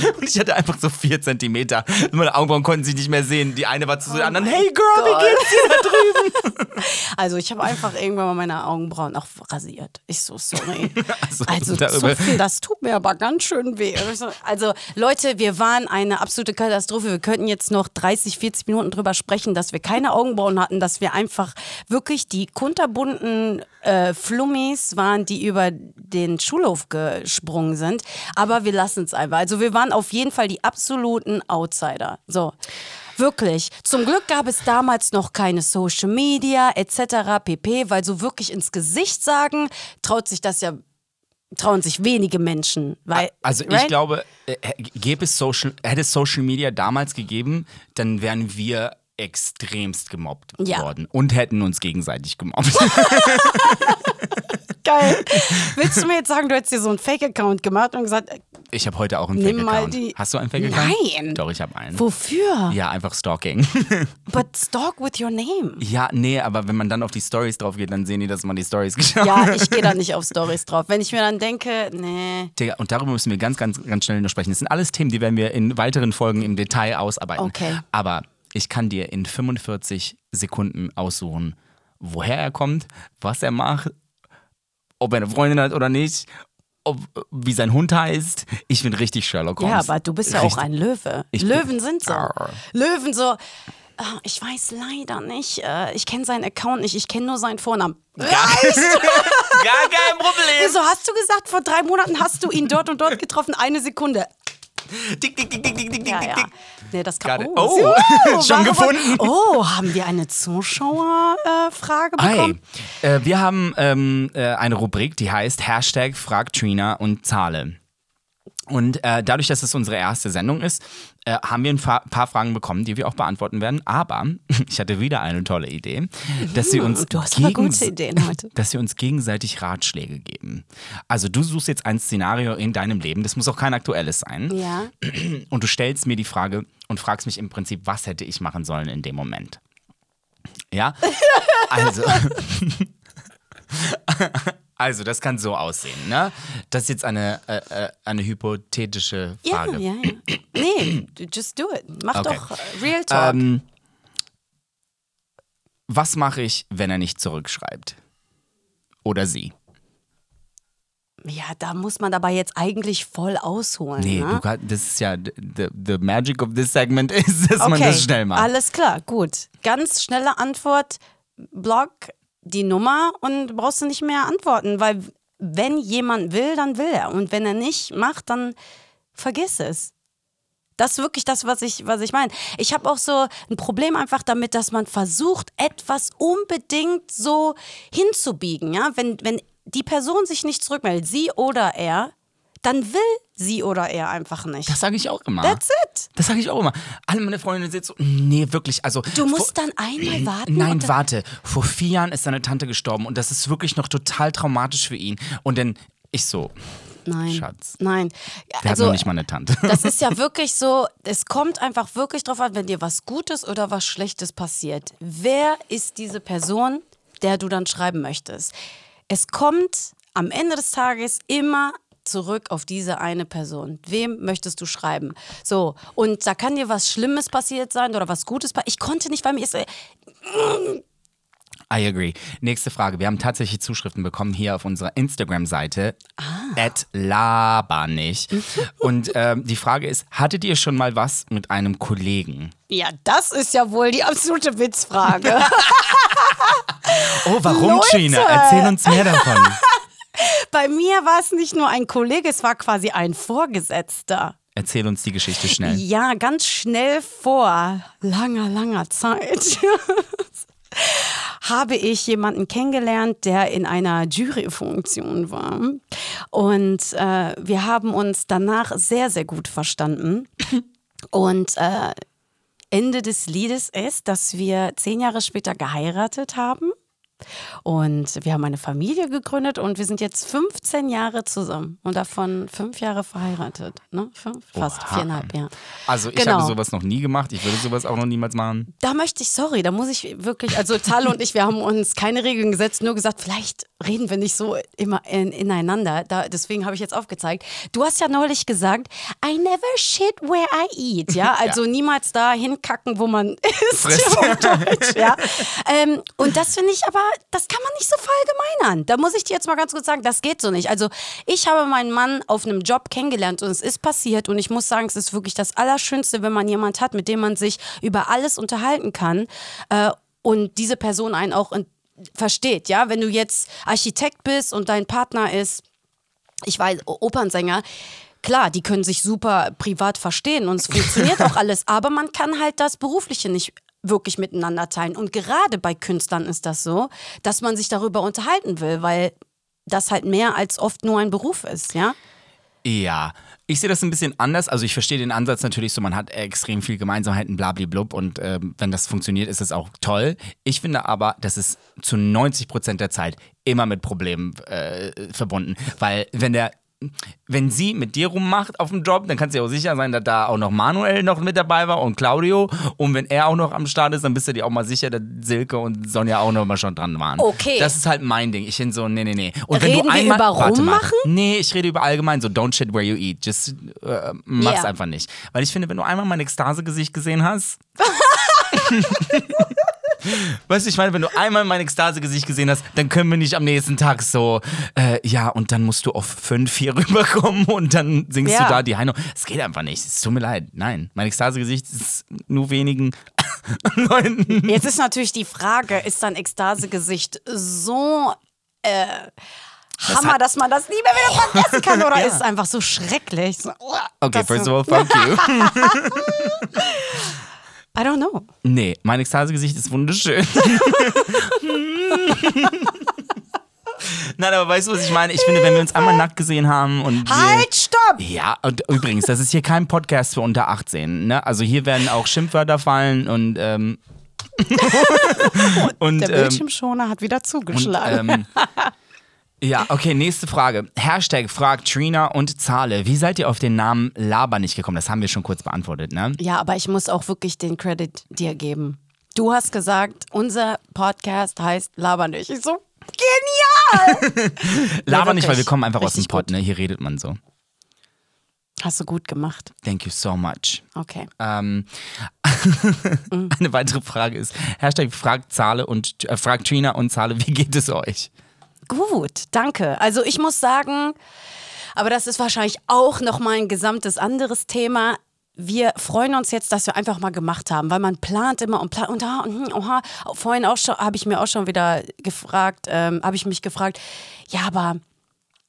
[laughs] Und ich hatte einfach so vier Zentimeter. Meine Augenbrauen konnten sich nicht mehr sehen. Die eine war zu der anderen, hey Girl, wie geht's dir da drüben? [laughs] Also ich habe einfach irgendwann mal meine Augenbrauen auch rasiert. Ich so, sorry. [laughs] Also, Also zupfen, das tut mir aber ganz schön weh. Also Leute, wir waren eine absolute Katastrophe. Wir könnten jetzt noch 30, 40 Minuten drüber sprechen, dass wir keine Augenbrauen hatten, dass wir einfach wirklich die kunterbunten äh, Flummis waren, die über den Schulhof gesprungen sind. Aber wir lassen es einfach. Also wir waren auf jeden Fall die absoluten Outsider. So. Wirklich. Zum Glück gab es damals noch keine Social Media etc. pp, weil so wirklich ins Gesicht sagen, traut sich das ja, trauen sich wenige Menschen. Weil, Also ich right? glaube, äh, gäbe es Social, hätte es Social Media damals gegeben, dann wären wir extremst gemobbt Ja. worden und hätten uns gegenseitig gemobbt. [laughs] [laughs] Geil. Willst du mir jetzt sagen, du hättest dir so einen Fake-Account gemacht und gesagt, äh, Ich habe heute auch einen Fake-Account. Hast du einen Fake-Account? Nein. Doch, ich habe einen. wofür? Ja, einfach Stalking. [laughs] But stalk with your name. ja, nee, aber wenn man dann auf die Stories drauf geht, dann sehen die, dass man die Stories [laughs] geschaut Ja, hat. ich gehe da nicht auf Stories drauf. Wenn ich mir dann denke, nee. Digga, und darüber müssen wir ganz, ganz, ganz schnell nur sprechen. Das sind alles Themen, die werden wir in weiteren Folgen im Detail ausarbeiten. Okay. Aber ich kann dir in 45 Sekunden aussuchen, woher er kommt, was er macht, ob er eine Freundin hat oder nicht, ob, wie sein Hund heißt. Ich bin richtig Sherlock Holmes. Ja, aber du bist ja auch Richtig. ein Löwe. Ich Löwen sind so. Arr. Löwen so. ah, Ich weiß leider nicht. äh, Ich kenne seinen Account nicht. Ich kenne nur seinen Vornamen. Gar, [laughs] gar kein Problem. Wieso hast du gesagt, vor drei Monaten hast du ihn dort und dort getroffen? Eine Sekunde. Dick, dick, dick, dick, dick, dick, Ja, dick, ja. Nee, das kann. Oh, Oh, [laughs] schon gefunden. Oh, haben wir eine Zuschauerfrage äh, Frage Hi, bekommen? äh, wir haben ähm, äh, eine Rubrik, die heißt Hashtag Frag Trina und Zahle. Und äh, dadurch, dass es unsere erste Sendung ist, äh, haben wir ein paar Fragen bekommen, die wir auch beantworten werden. Aber [laughs] ich hatte wieder eine tolle Idee, dass sie uns, Du hast aber gegens- gute Ideen heute. dass sie uns gegenseitig Ratschläge geben. Also du suchst jetzt ein Szenario in deinem Leben, das muss auch kein aktuelles sein. Ja. [clears throat] Und du stellst mir die Frage und fragst mich im Prinzip, was hätte ich machen sollen in dem Moment. Ja? [laughs] Also. [laughs] Also, das kann so aussehen, ne? Das ist jetzt eine, äh, äh, eine hypothetische Ja, Frage. ja, ja. Nee, du- just do it. Mach Okay. doch äh, Real Talk. Ähm, was mache ich, wenn er nicht zurückschreibt? Oder sie? ja, da muss man dabei jetzt eigentlich voll ausholen. Nee, ne? du kann, das ist ja, the, the magic of this segment [laughs] ist, dass man das schnell macht. Alles klar, gut. Ganz schnelle Antwort, Blog, die Nummer und brauchst du nicht mehr antworten, weil wenn jemand will, dann will er. Und wenn er nicht macht, dann vergiss es. Das ist wirklich das, was ich, was ich meine. Ich habe auch so ein Problem einfach damit, dass man versucht, etwas unbedingt so hinzubiegen. Ja? Wenn, wenn die Person sich nicht zurückmeldet, sie oder er, dann will sie oder er einfach nicht. Das sage ich auch immer. That's it. Das sage ich auch immer. Alle meine Freundinnen sind so, nee, wirklich, also. Du musst vor- dann einmal warten. Nein, warte. Vor vier Jahren ist seine Tante gestorben und das ist wirklich noch total traumatisch für ihn. Und dann ich so, Nein. Schatz. Nein. der hat Also, noch nicht mal eine Tante. das ist ja [laughs] wirklich so, es kommt einfach wirklich drauf an, wenn dir was Gutes oder was Schlechtes passiert. Wer ist diese Person, der du dann schreiben möchtest? Es kommt am Ende des Tages immer zurück auf diese eine Person. Wem möchtest du schreiben? So, und da kann dir was Schlimmes passiert sein oder was Gutes passiert. Ich konnte nicht, weil mir ist. I agree. Nächste Frage. Wir haben tatsächlich Zuschriften bekommen hier auf unserer Instagram-Seite. Ah. Labernig. [laughs] Und ähm, die Frage ist: Hattet ihr schon mal was mit einem Kollegen? Ja, das ist ja wohl die absolute Witzfrage. [laughs] Oh, warum, Leute! Gina? Erzähl uns mehr [laughs] davon. Bei mir war es nicht nur ein Kollege, es war quasi ein Vorgesetzter. Erzähl uns die Geschichte schnell. Ja, ganz schnell vor langer, langer Zeit [laughs] habe ich jemanden kennengelernt, der in einer Juryfunktion war. Und äh, wir haben uns danach sehr, sehr gut verstanden. Und äh, Ende des Liedes ist, dass wir zehn Jahre später geheiratet haben. Und wir haben eine Familie gegründet und wir sind jetzt 15 Jahre zusammen und davon fünf Jahre verheiratet. Ne? Fünf, fast Oha. viereinhalb, ja. Also, ich Genau. habe sowas noch nie gemacht. Ich würde sowas auch noch niemals machen. Da möchte ich, sorry, da muss ich wirklich, also Tale und ich, wir haben uns keine Regeln gesetzt, nur gesagt, vielleicht reden wir nicht so immer in, ineinander. Da, deswegen habe ich jetzt aufgezeigt. Du hast ja neulich gesagt, I never shit where I eat. Ja, [laughs] also niemals da hinkacken, wo man [laughs] isst. Deutsch, ja. ähm, und das finde ich aber, das kann man nicht so verallgemeinern. Da muss ich dir jetzt mal ganz kurz sagen, das geht so nicht. Also ich habe meinen Mann auf einem Job kennengelernt und es ist passiert und ich muss sagen, es ist wirklich das Allerschönste, wenn man jemand hat, mit dem man sich über alles unterhalten kann äh, und diese Person einen auch in, versteht. Ja, wenn du jetzt Architekt bist und dein Partner ist ich weiß, Opernsänger, klar, die können sich super privat verstehen und es funktioniert [laughs] auch alles, aber man kann halt das Berufliche nicht wirklich miteinander teilen. Und gerade bei Künstlern ist das so, dass man sich darüber unterhalten will, weil das halt mehr als oft nur ein Beruf ist, ja? Ja, ich sehe das ein bisschen anders. Also ich verstehe den Ansatz natürlich so, man hat extrem viel Gemeinsamkeiten, blablablub und ähm, wenn das funktioniert, ist es auch toll. Ich finde aber, das ist zu 90 Prozent der Zeit immer mit Problemen äh, verbunden, weil wenn der wenn sie mit dir rummacht auf dem Job, dann kannst du dir auch sicher sein, dass da auch noch Manuel noch mit dabei war und Claudio. Und wenn er auch noch am Start ist, dann bist du dir auch mal sicher, dass Silke und Sonja auch noch mal schon dran waren. Okay. Das ist halt mein Ding. Ich bin so, nee, nee, nee. Und wenn Reden du wir einmal, über warte mal. rummachen? Nee, ich rede über allgemein so don't shit where you eat. Just äh, mach's Ja. einfach nicht. Weil ich finde, wenn du einmal mein Ekstase-Gesicht gesehen hast, [laughs] [laughs] Weißt du, ich meine, wenn du einmal mein Ekstase-Gesicht gesehen hast, dann können wir nicht am nächsten Tag so, äh, ja, und dann musst du auf fünf hier [laughs] rüberkommen und dann singst Ja. du da die Heino. Es geht einfach nicht. Es tut mir leid. Nein, mein Ekstase-Gesicht ist nur wenigen [laughs] Leuten. Jetzt ist natürlich die Frage, ist dein Ekstasegesicht so äh, Hammer, hat- dass man das nie mehr wieder vergessen kann oder [laughs] Ja. ist es einfach so schrecklich? So, Okay, dass first of all, fuck you. I don't know. Nee, mein Ekstase-Gesicht ist wunderschön. [laughs] Nein, aber weißt du, was ich meine? Ich finde, wenn wir uns einmal nackt gesehen haben und Halt, stopp! Ja, und übrigens, das ist hier kein Podcast für unter 18. Ne? Also hier werden auch Schimpfwörter fallen und ähm, [laughs] [laughs] und, Der ähm, Bildschirmschoner hat wieder und zugeschlagen. ähm, ja, okay, nächste Frage. Hashtag fragt Trina und Zahle. Wie seid ihr auf den Namen Laber nicht gekommen? Das haben wir schon kurz beantwortet, ne? ja, aber ich muss auch wirklich den Credit dir geben. Du hast gesagt, unser Podcast heißt Laber nicht. Ich so, genial! [laughs] Laber nicht, weil wir kommen einfach aus dem Pod, ne? Hier redet man so. Hast du gut gemacht. Thank you so much. Okay. Ähm, [laughs] [laughs] eine weitere Frage ist, Hashtag fragt Zahle und äh, fragt Trina und Zahle, wie geht es euch? Gut, danke. Also ich muss sagen, aber das ist wahrscheinlich auch noch mal ein gesamtes anderes Thema. Wir freuen uns jetzt, dass wir einfach mal gemacht haben, weil man plant immer und plant und, ah, und oha. Vorhin auch schon habe ich mir auch schon wieder gefragt, ähm, habe ich mich gefragt, ja, aber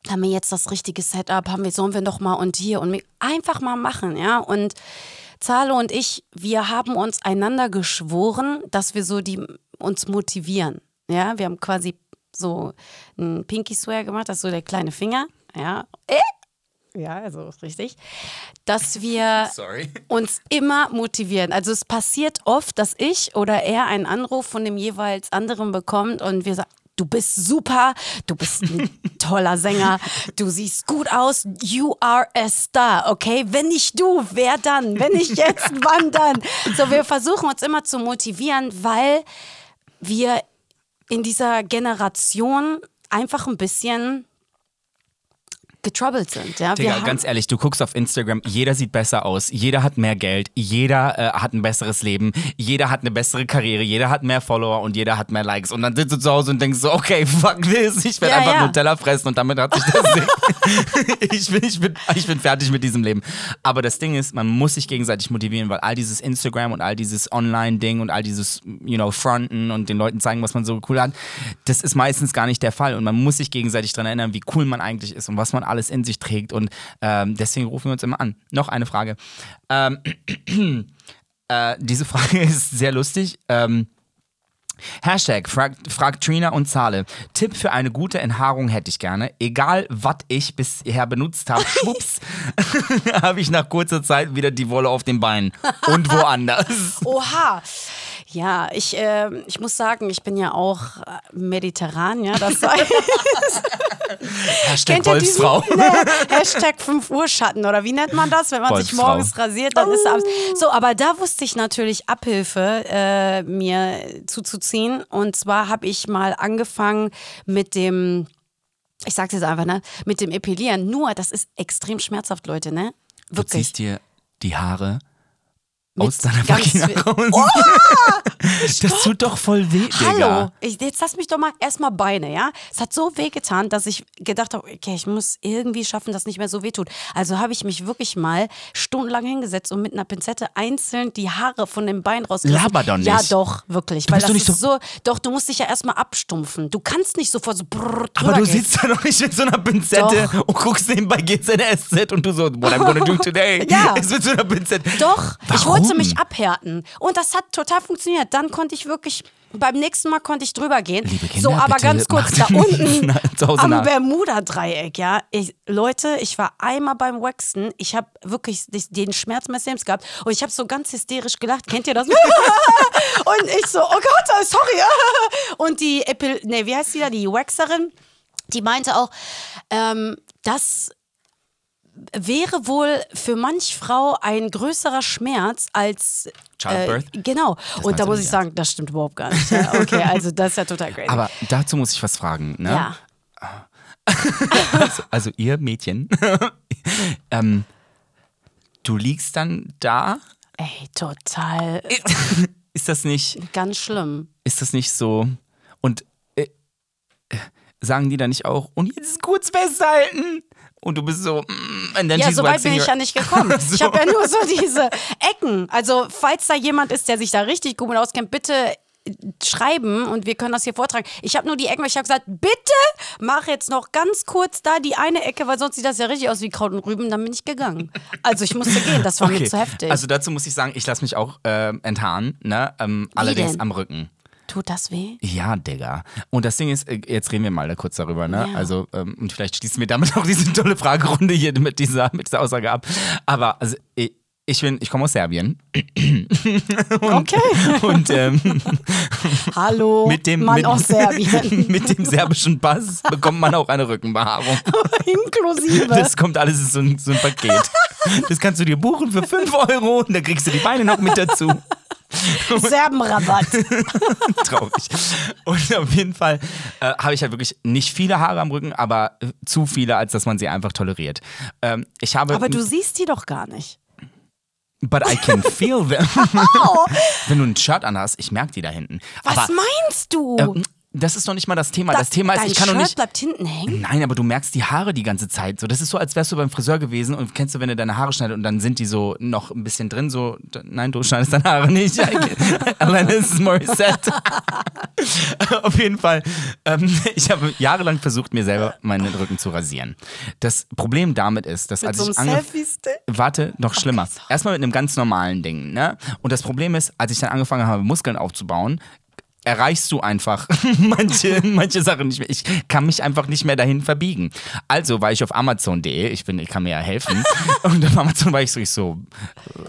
haben wir jetzt das richtige Setup? Haben wir, sollen wir noch mal und hier und einfach mal machen, ja? Und Zalo und ich, wir haben uns einander geschworen, dass wir so die uns motivieren, ja? Wir haben quasi so ein Pinky Swear gemacht, das ist so der kleine Finger, ja? Äh? Ja, also richtig. Dass wir Sorry. uns immer motivieren. Also es passiert oft, dass ich oder er einen Anruf von dem jeweils anderen bekommt und wir sagen, du bist super, du bist ein [laughs] toller Sänger, du siehst gut aus, you are a star, okay? Wenn nicht du, wer dann? Wenn nicht jetzt, [laughs] wann dann? So, wir versuchen uns immer zu motivieren, weil wir in dieser Generation einfach ein bisschen getroubled sind. Ja? Digga, ganz ehrlich, du guckst auf Instagram, jeder sieht besser aus, jeder hat mehr Geld, jeder äh, hat ein besseres Leben, jeder hat eine bessere Karriere, jeder hat mehr Follower und jeder hat mehr Likes. Und dann sitzt du zu Hause und denkst so, okay, [laughs] fuck this, ich werde Ja, einfach ja. Nutella fressen und damit hat sich das [laughs] [laughs] ich, bin, ich, bin, ich bin fertig mit diesem Leben. Aber das Ding ist, man muss sich gegenseitig motivieren, weil all dieses Instagram und all dieses Online-Ding und all dieses, you know, Fronten und den Leuten zeigen, was man so cool hat, das ist meistens gar nicht der Fall. Und man muss sich gegenseitig daran erinnern, wie cool man eigentlich ist und was man alles in sich trägt. Und ähm, deswegen rufen wir uns immer an. Noch eine Frage. Ähm, [clears throat] äh, diese Frage [laughs] ist sehr lustig. Ähm, Hashtag fragt, fragt Trina und Zahle. Tipp für eine gute Enthaarung hätte ich gerne. Egal, was ich bisher benutzt habe, [laughs] schwupps, [laughs] habe ich nach kurzer Zeit wieder die Wolle auf den Beinen. Und woanders. Oha. Ja, ich, ähm, ich muss sagen, ich bin ja auch äh, mediterran, ja. Das heißt, [laughs] Hashtag ihr diesen Wolfsfrau. [laughs] ne, Hashtag 5 Uhr Schatten oder wie nennt man das, wenn man sich Wolfsfrau. morgens rasiert, dann ist abends. So, aber da wusste ich natürlich Abhilfe äh, mir zuzuziehen. Und zwar habe ich mal angefangen mit dem, ich sag's jetzt einfach, ne, mit dem Epilieren. Nur, das ist extrem schmerzhaft, Leute, ne? Du Wirklich. ziehst dir die Haare aus deiner Vagina raus. [laughs] das tut doch voll weh. Hallo, ich, jetzt lass mich doch mal erstmal Beine, ja? Es hat so weh getan, dass ich gedacht habe, okay, ich muss irgendwie schaffen, dass nicht mehr so weh tut. Also habe ich mich wirklich mal stundenlang hingesetzt und mit einer Pinzette einzeln die Haare von dem Bein rausgerissen. Laber doch nicht. Ja, doch, wirklich. weil bist das ist so, doch, du musst dich ja erstmal abstumpfen. Du kannst nicht sofort so brrr, Aber du gehen. sitzt da noch nicht mit so einer Pinzette Doch. und guckst nebenbei GZSZ und du so, what I'm gonna do [laughs] today Ja. ist mit so einer Pinzette. Doch, ich Warum? Wollte mich abhärten. Und das hat total funktioniert. Dann konnte ich wirklich, beim nächsten Mal konnte ich drüber gehen. Kinder, so, aber ganz kurz, da [laughs] unten [laughs] am. Bermuda-Dreieck, ja. Ich, Leute, ich war einmal beim Waxen. Ich habe wirklich den Schmerz meines Lebens gehabt. Und ich habe so ganz hysterisch gelacht. Kennt ihr das? [laughs] und ich so, oh Gott, sorry. und die, Epil nee, wie heißt die da, die Waxerin, die meinte auch, ähm, das wäre wohl für manch Frau ein größerer Schmerz als Childbirth? Äh, genau. Und da muss ich sagen, das stimmt überhaupt gar nicht. Ja, okay, [laughs] also das ist ja total great. Aber dazu muss ich was fragen. Ne? ja. [laughs] Also, also ihr Mädchen, [laughs] ähm, du liegst dann da Ey, total. Ist das nicht, Ganz schlimm. ist das nicht so? Und äh, äh, sagen die dann nicht auch, und jetzt kurz festhalten? Und du bist so, mm, and then Ja, so weit bin ich ja nicht gekommen. [laughs] So. Ich habe ja nur so diese Ecken. Also, falls da jemand ist, der sich da richtig gut mit auskennt, bitte schreiben und wir können das hier vortragen. Ich habe nur die Ecken, weil ich habe gesagt, bitte mach jetzt noch ganz kurz da die eine Ecke, weil sonst sieht das ja richtig aus wie Kraut und Rüben. Dann bin ich gegangen. Also ich musste gehen, das war mir zu heftig. Also dazu muss ich sagen, ich lasse mich auch ähm, enthaaren, ne? Ähm, allerdings am Rücken. Tut das weh? Ja, Digga. Und das Ding ist, äh, jetzt reden wir mal da kurz darüber, ne? Ja. Also, ähm, und vielleicht schließen wir damit [laughs] auch diese tolle Fragerunde hier mit dieser, mit dieser Aussage ab. Aber also, ich, ich bin, ich komme aus Serbien. [laughs] Okay. Und ähm, [laughs] Hallo, mit dem Mann mit, aus Serbien. mit dem serbischen Pass bekommt man auch eine Rückenbehaarung. Inklusive. Das kommt alles in so ein, so ein Paket. Das kannst du dir buchen für 5 Euro und dann kriegst du die Beine noch mit dazu. [laughs] Serbenrabatt. [laughs] Traurig. Und auf jeden Fall äh, habe ich halt wirklich nicht viele Haare am Rücken, aber äh, zu viele, als dass man sie einfach toleriert. Ähm, ich habe. Aber du siehst die doch gar nicht. But I can [laughs] feel them. Wenn du ein Shirt anhast, ich merke die da hinten. Was aber meinst du? äh, das ist noch nicht mal das Thema. Das Thema ist, ich kann Shirt doch nicht. bleibt hinten hängen? Nein, aber du merkst die Haare die ganze Zeit. So, das ist so, als wärst du beim Friseur gewesen und kennst du, wenn du deine Haare schneidest und dann sind die so noch ein bisschen drin, so, nein, du schneidest deine Haare nicht. [laughs] Alanis Morissette. [laughs] Auf jeden Fall. Ähm, ich habe jahrelang versucht, mir selber meinen Rücken zu rasieren. Das Problem damit ist, dass Mit als so ich ange Selfie-Stick? Warte, noch schlimmer. Erstmal mit einem ganz normalen Ding, ne? Und das Problem ist, als ich dann angefangen habe, Muskeln aufzubauen, erreichst du einfach [laughs] manche, manche Sachen nicht mehr. Ich kann mich einfach nicht mehr dahin verbiegen. Also war ich auf Amazon.de, ich bin, ich kann mir ja helfen. [laughs] Und auf Amazon war ich so, ich so,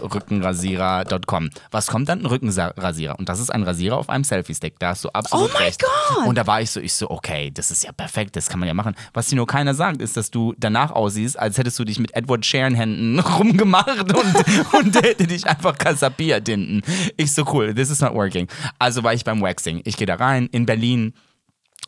Rückenrasierer.com. Was kommt dann? Ein Rückenrasierer. Und das ist ein Rasierer auf einem Selfie-Stick. Da hast du absolut Oh mein recht. Gott! Und da war ich so, ich so, okay, das ist ja perfekt, das kann man ja machen. Was dir nur keiner sagt, ist, dass du danach aussiehst, als hättest du dich mit Edward Sheeran-Händen [laughs] rumgemacht und, und der hätte dich einfach kasapiert hinten. Ich so, cool, this is not working. Also war ich beim Waxing. Ich gehe da rein, in Berlin,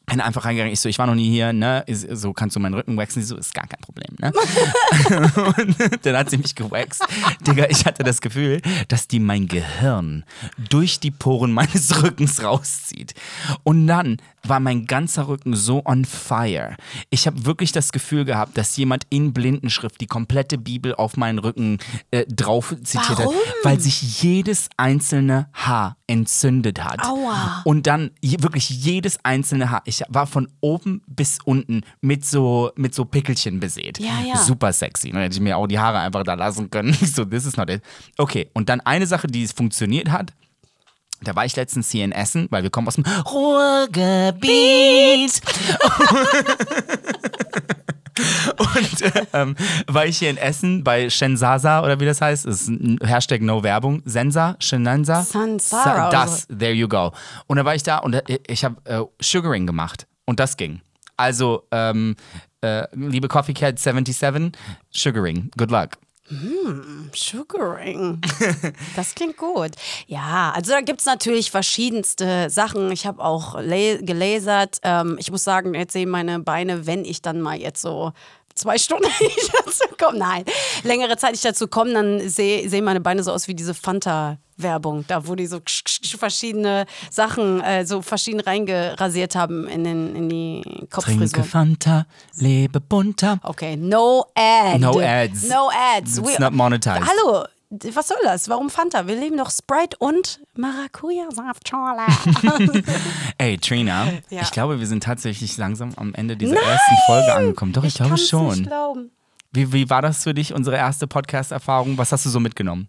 bin einfach reingegangen. Ich so, ich war noch nie hier, ne? So kannst du meinen Rücken waxen. Sie so, ist gar kein Problem, ne? [laughs] und dann hat sie mich gewaxt. Digga, ich hatte das Gefühl, dass die mein Gehirn durch die Poren meines [laughs] Rückens rauszieht. Und dann war mein ganzer Rücken so on fire. Ich habe wirklich das Gefühl gehabt, dass jemand in Blindenschrift die komplette Bibel auf meinen Rücken äh, drauf zitiert Warum? hat, weil sich jedes einzelne Haar entzündet hat. Aua. Und dann wirklich jedes einzelne Haar. Ich war von oben bis unten mit so, mit so Pickelchen besät. Ja, ja. Super sexy. Dann hätte ich mir auch die Haare einfach da lassen können. Ich [laughs] so, this is not it. Okay, und dann eine Sache, die funktioniert hat. Da war ich letztens hier in Essen, weil wir kommen aus dem Ruhrgebiet. [laughs] [laughs] Und äh, ähm, war ich hier in Essen bei Shenzasa oder wie das heißt, das ist ein Hashtag No Werbung, Sensa, Shenanza. Sansara Sa- Das, there you go. Und da war ich da und äh, ich habe äh, Sugaring gemacht und das ging. Also, ähm, äh, liebe Coffee Cat 77, Sugaring, good luck. Sugaring. [laughs] Das klingt gut. Ja, also da gibt es natürlich verschiedenste Sachen. Ich habe auch gelasert. Ähm, ich muss sagen, jetzt sehen meine Beine, wenn ich dann mal jetzt so zwei Stunden [laughs] nicht dazu komme, nein, längere Zeit nicht dazu komme, dann sehe sehen meine Beine so aus wie diese Fanta-Werbung, da wo die so ksch, ksch, ksch, verschiedene Sachen äh, so verschieden reingerasiert haben in, den, in die Trinke Kopffrisur. Fanta, lebe bunter. Okay, no ad. No ads. No ads. It's not monetized. Hallo, was soll das? Warum Fanta? Wir leben doch Sprite und Maracuja-Saft. Schorle. [laughs] Ey, Trina, Ja. ich glaube, wir sind tatsächlich langsam am Ende dieser ersten Folge angekommen. Doch, ich, glaube kann's schon. Nicht glauben. Wie, wie war das für dich, unsere erste Podcast-Erfahrung? Was hast du so mitgenommen?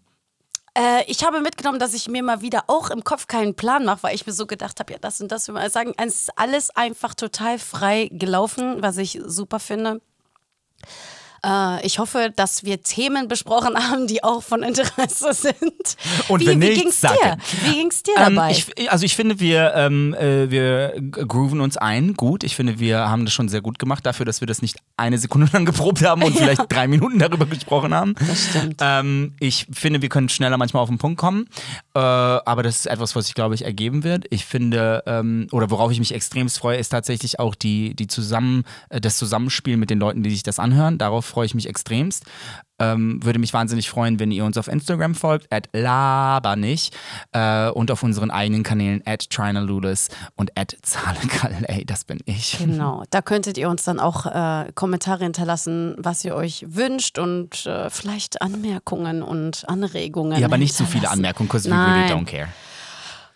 Äh, ich habe mitgenommen, dass ich mir mal wieder auch im Kopf keinen Plan mache, weil ich mir so gedacht habe, ja, das und das will man sagen. Es ist alles einfach total frei gelaufen, was ich super finde. Äh, ich hoffe, dass wir Themen besprochen haben, die auch von Interesse [laughs] sind. Und wie, wenn wie ging's dir? es. Wie ging's dir Ähm, dabei? ich, also ich finde, wir, ähm, äh, wir grooven uns ein, gut. Ich finde, wir haben das schon sehr gut gemacht, dafür, dass wir das nicht eine Sekunde [laughs] lang geprobt haben und [laughs] vielleicht drei Minuten darüber gesprochen haben. Das stimmt. Ähm, ich finde, wir können schneller manchmal auf den Punkt kommen, äh, aber das ist etwas, was sich, glaube ich, ergeben wird. Ich finde, ähm, oder worauf ich mich extremst freue, ist tatsächlich auch die, die zusammen, äh, das Zusammenspiel mit den Leuten, die sich das anhören. Darauf freue ich mich extremst. Ähm, würde mich wahnsinnig freuen, wenn ihr uns auf Instagram folgt, at labernich äh, und auf unseren eigenen Kanälen at Trinalulis und at Zahlekalei, das bin ich. Genau, da könntet ihr uns dann auch äh, Kommentare hinterlassen, was ihr euch wünscht und äh, vielleicht Anmerkungen und Anregungen. Ja, aber nicht zu viele hinterlassen. Anmerkungen, because we really don't care.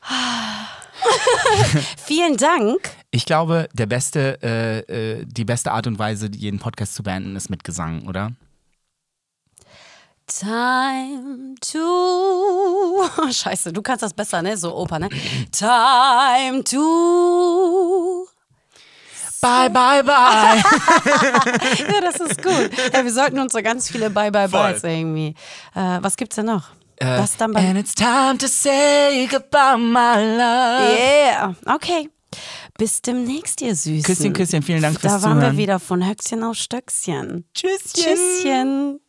[laughs] Vielen Dank. Ich glaube, der beste, äh, äh, die beste Art und Weise, jeden Podcast zu beenden, ist mit Gesang, oder? Time to. [laughs] Scheiße, du kannst das besser, ne? So Oper, ne? Time to. Bye, bye, bye. [laughs] Ja, das ist gut. Ja, wir sollten uns so ganz viele Bye Bye Voll. Byes irgendwie. Äh, was gibt's denn noch? das dann beim. And it's time to say goodbye, my love. Yeah, okay. Bis demnächst, ihr Süßen. Küsschen, Küsschen, vielen Dank fürs Da waren wir Zuhören. wieder von Höchstchen auf Stöckchen. Tschüsschen. Tschüsschen.